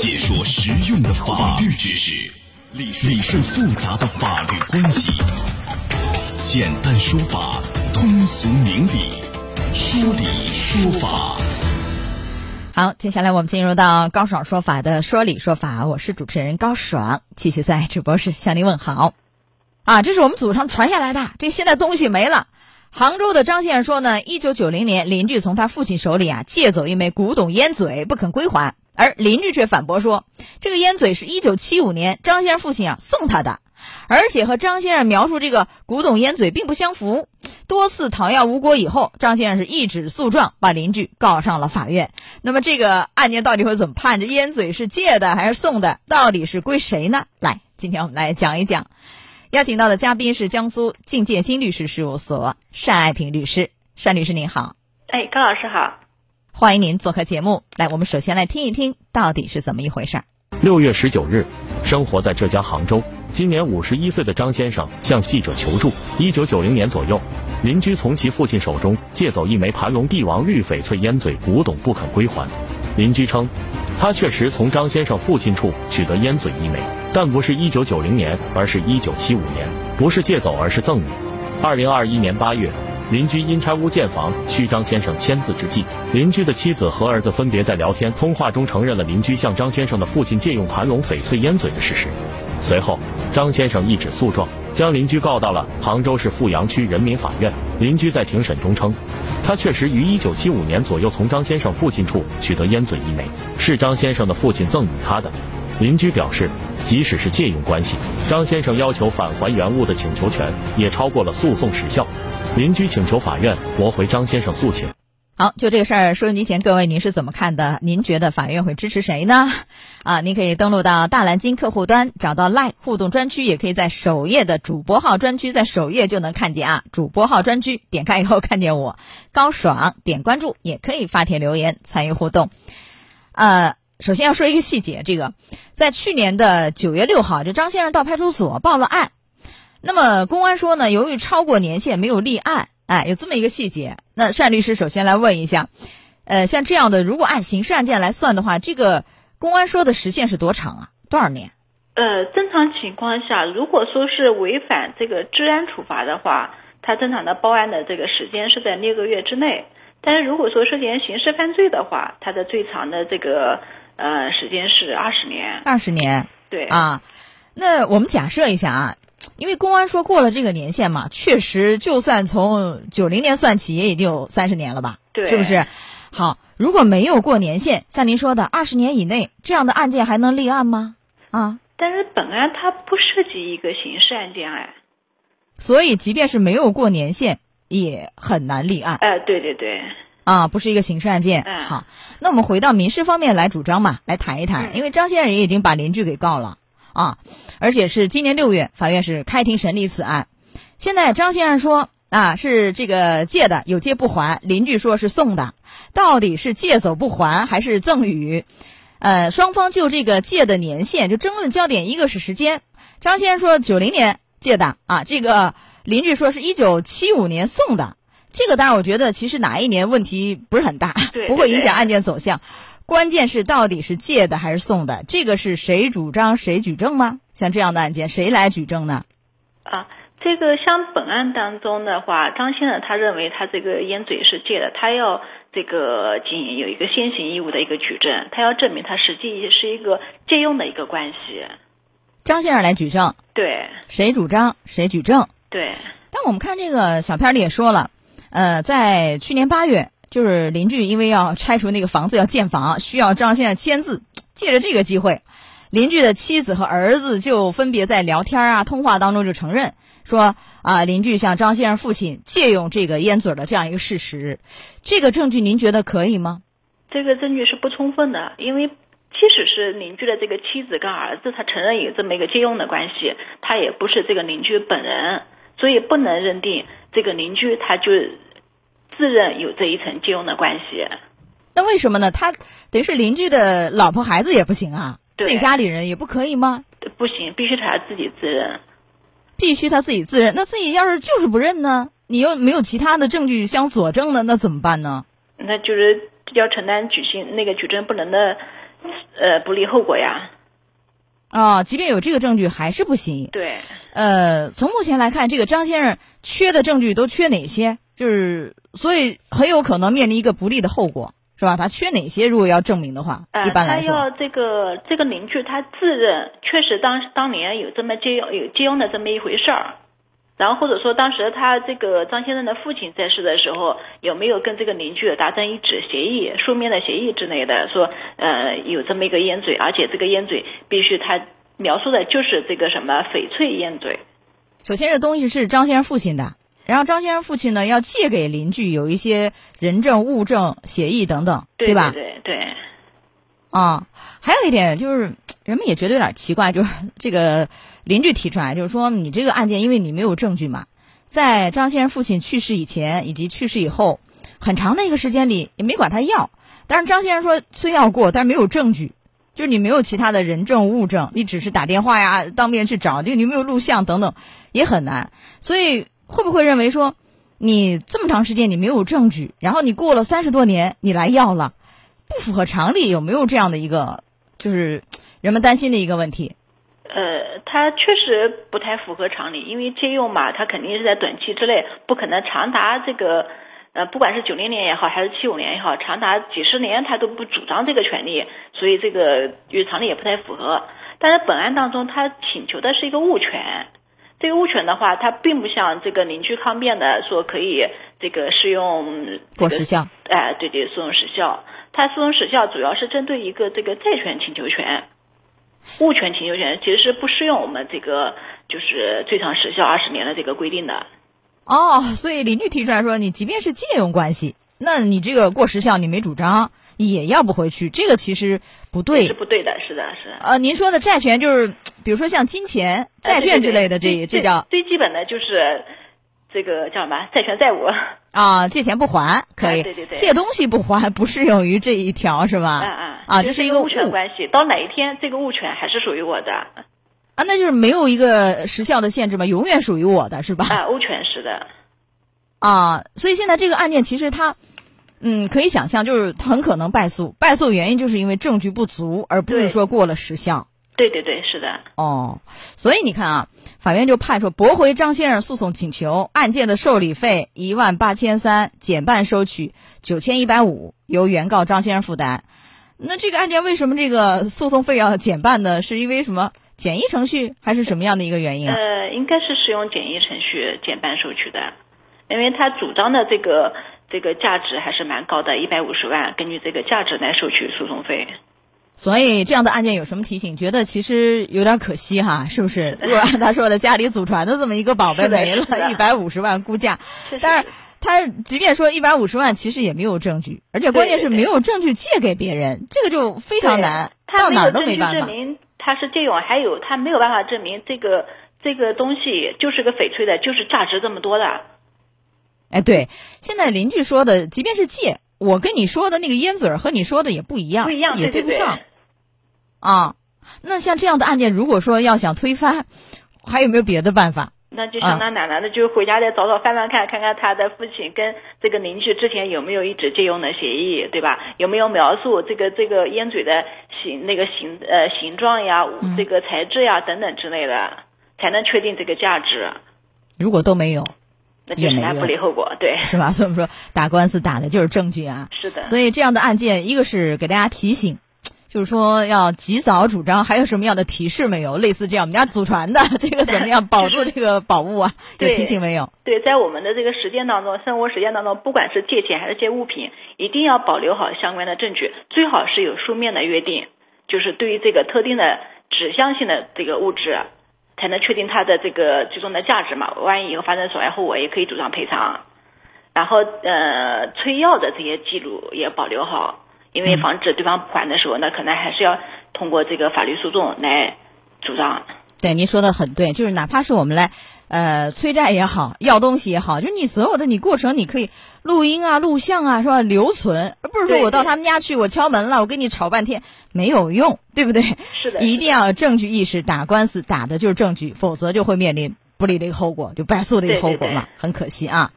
解说实用的法律知识，理理顺复杂的法律关系，简单说法，通俗明理，说理说法。好，接下来我们进入到高爽说法的说理说法，我是主持人高爽，继续在直播室向您问好。啊，这是我们祖上传下来的，这现在东西没了。杭州的张先生说呢，一九九零年邻居从他父亲手里啊借走一枚古董烟嘴，不肯归还，而邻居却反驳说，这个烟嘴是一九七五年张先生父亲啊送他的，而且和张先生描述这个古董烟嘴并不相符。多次讨要无果以后，张先生是一纸诉状把邻居告上了法院。那么这个案件到底会怎么判？这烟嘴是借的还是送的？到底是归谁呢？来，今天我们来讲一讲。邀请到的嘉宾是江苏静建新律师事务所单爱平律师，单律师您好。哎，高老师好，欢迎您做客节目。来，我们首先来听一听到底是怎么一回事儿。六月十九日，生活在浙江杭州，今年五十一岁的张先生向记者求助。一九九零年左右，邻居从其父亲手中借走一枚盘龙帝王绿翡翠烟嘴古董，不肯归还。邻居称，他确实从张先生父亲处取得烟嘴一枚，但不是一九九零年，而是一九七五年，不是借走，而是赠与。二零二一年八月，邻居因拆屋建房需张先生签字之际，邻居的妻子和儿子分别在聊天通话中承认了邻居向张先生的父亲借用盘龙翡翠烟嘴的事实。随后，张先生一纸诉状将邻居告到了杭州市富阳区人民法院。邻居在庭审中称，他确实于一九七五年左右从张先生父亲处取得烟嘴一枚，是张先生的父亲赠与他的。邻居表示，即使是借用关系，张先生要求返还原物的请求权也超过了诉讼时效。邻居请求法院驳回张先生诉请。好，就这个事儿，收音机前各位，您是怎么看的？您觉得法院会支持谁呢？啊，您可以登录到大蓝鲸客户端，找到 Live 互动专区，也可以在首页的主播号专区，在首页就能看见啊。主播号专区点开以后，看见我高爽，点关注，也可以发帖留言参与互动。呃，首先要说一个细节，这个在去年的九月六号，这张先生到派出所报了案，那么公安说呢，由于超过年限没有立案。哎，有这么一个细节，那单律师首先来问一下，呃，像这样的，如果按刑事案件来算的话，这个公安说的时限是多长啊？多少年？呃，正常情况下，如果说是违反这个治安处罚的话，他正常的报案的这个时间是在六个月之内。但是如果说涉嫌刑事犯罪的话，它的最长的这个呃时间是二十年。二十年？对啊，那我们假设一下啊。因为公安说过了这个年限嘛，确实，就算从九零年算起，也已经有三十年了吧？对，是不是？好，如果没有过年限，像您说的二十年以内这样的案件还能立案吗？啊？但是本案它不涉及一个刑事案件哎，所以即便是没有过年限，也很难立案。哎，对对对，啊，不是一个刑事案件。嗯，好，那我们回到民事方面来主张嘛，来谈一谈，因为张先生也已经把邻居给告了。啊，而且是今年六月，法院是开庭审理此案。现在张先生说啊，是这个借的，有借不还；邻居说是送的，到底是借走不还还是赠与？呃，双方就这个借的年限就争论焦点，一个是时间，张先生说九零年借的啊，这个邻居说是一九七五年送的。这个当然，我觉得其实哪一年问题不是很大，不会影响案件走向。关键是到底是借的还是送的？这个是谁主张谁举证吗？像这样的案件，谁来举证呢？啊，这个像本案当中的话，张先生他认为他这个烟嘴是借的，他要这个仅有一个先行义务的一个举证，他要证明他实际是一个借用的一个关系。张先生来举证，对，谁主张谁举证，对。但我们看这个小片里也说了，呃，在去年八月。就是邻居因为要拆除那个房子要建房，需要张先生签字。借着这个机会，邻居的妻子和儿子就分别在聊天啊、通话当中就承认说啊，邻居向张先生父亲借用这个烟嘴的这样一个事实。这个证据您觉得可以吗？这个证据是不充分的，因为即使是邻居的这个妻子跟儿子，他承认有这么一个借用的关系，他也不是这个邻居本人，所以不能认定这个邻居他就。自认有这一层借用的关系，那为什么呢？他等于是邻居的老婆孩子也不行啊，自己家里人也不可以吗？不行，必须他自己自认，必须他自己自认。那自己要是就是不认呢？你又没有其他的证据相佐证呢？那怎么办呢？那就是要承担举行那个举证不能的呃不利后果呀。啊，即便有这个证据还是不行。对，呃，从目前来看，这个张先生缺的证据都缺哪些？就是所以很有可能面临一个不利的后果，是吧？他缺哪些？如果要证明的话，呃，一般来说，他要这个这个邻居他自认确实当当年有这么借用有借用的这么一回事儿，然后或者说当时他这个张先生的父亲在世的时候有没有跟这个邻居达成一纸协议、书面的协议之类的，说呃有这么一个烟嘴，而且这个烟嘴必须他描述的就是这个什么翡翠烟嘴。首先这东西是张先生父亲的，然后张先生父亲呢要借给邻居有一些人证、物证、协议等等，对吧？对对。啊，还有一点就是，人们也觉得有点奇怪，就是这个邻居提出来，就是说你这个案件，因为你没有证据嘛，在张先生父亲去世以前以及去世以后，很长的一个时间里也没管他要。但是张先生说虽要过，但是没有证据，就是你没有其他的人证物证，你只是打电话呀、当面去找，就你没有录像等等，也很难。所以会不会认为说，你这么长时间你没有证据，然后你过了三十多年你来要了？不符合常理，有没有这样的一个，就是人们担心的一个问题？呃，它确实不太符合常理，因为借用嘛，它肯定是在短期之内，不可能长达这个，呃，不管是九零年也好，还是七五年也好，长达几十年他都不主张这个权利，所以这个与常理也不太符合。但是本案当中，他请求的是一个物权，这个物权的话，它并不像这个邻居抗辩的说可以这个适用、这个、过时效。哎、对对，诉讼时效。它诉讼时效主要是针对一个这个债权请求权，物权请求权其实是不适用我们这个就是最长时效二十年的这个规定的。哦，所以邻居提出来说，你即便是借用关系，那你这个过时效你没主张，也要不回去，这个其实不对。是不对的，是的，是的。呃，您说的债权就是，比如说像金钱、债券之类的，这这叫最基本的就是这个叫什么债权债务 啊，借钱不还可以，对对对，借东西不还不适用于这一条是吧？嗯嗯啊，这是一个物权关系，到哪一天这个物权还是属于我的啊，那就是没有一个时效的限制嘛，永远属于我的是吧？啊，物权是的。啊，所以现在这个案件其实它，嗯，可以想象，就是很可能败诉。败诉原因就是因为证据不足，而不是说过了时效。对对对，是的。哦，所以你看啊，法院就判说驳回张先生诉讼请求，案件的受理费一万八千三，减半收取九千一百五，由原告张先生负担。那这个案件为什么这个诉讼费要减半呢？是因为什么简易程序，还是什么样的一个原因啊？呃，应该是使用简易程序减半收取的。因为他主张的这个这个价值还是蛮高的，一百五十万，根据这个价值来收取诉讼费。所以这样的案件有什么提醒？觉得其实有点可惜哈，是不是？如果按他说的，家里祖传的这么一个宝贝 没了，一百五十万估价，但是他即便说一百五十万，其实也没有证据，而且关键是没有证据借给别人，这个就非常难，到哪儿都没办法。证明他是借用，还有他没有办法证明这个这个东西就是个翡翠的，就是价值这么多的。哎，对，现在邻居说的，即便是借，我跟你说的那个烟嘴儿和你说的也不一样，不一样，也对不上。啊，那像这样的案件，如果说要想推翻，还有没有别的办法？那就像他奶奶的，就回家再找找翻翻看，看看他的父亲跟这个邻居之前有没有一纸借用的协议，对吧？有没有描述这个这个烟嘴的形那个形呃形状呀、这个材质呀等等之类的，才能确定这个价值。如果都没有。那就不利后果，对，是吧？所以说 打官司打的就是证据啊。是的。所以这样的案件，一个是给大家提醒，就是说要及早主张。还有什么样的提示没有？类似这样，我们家祖传的这个怎么样保住 这个宝物啊？有提醒没有？对，在我们的这个实践当中，生活实践当中，不管是借钱还是借物品，一定要保留好相关的证据，最好是有书面的约定，就是对于这个特定的指向性的这个物质。才能确定它的这个最终的价值嘛？万一以后发生损害后果，也可以主张赔偿。然后呃，催要的这些记录也保留好，因为防止对方不还的时候，那可能还是要通过这个法律诉讼来主张。对，您说的很对，就是哪怕是我们来呃催债也好，要东西也好，就是你所有的你过程，你可以录音啊、录像啊，是吧？留存，而不是说我到他们家去，我敲门了，我跟你吵半天没有用，对不对？是的，一定要有证据意识，打官司打的就是证据，否则就会面临不利的一个后果，就败诉的一个后果嘛，很可惜啊。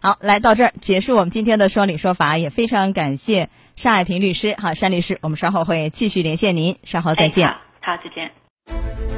好，来到这儿结束我们今天的说理说法，也非常感谢尚爱平律师。好，单律师，我们稍后会继续连线您，稍后再见。哎好，好，再见。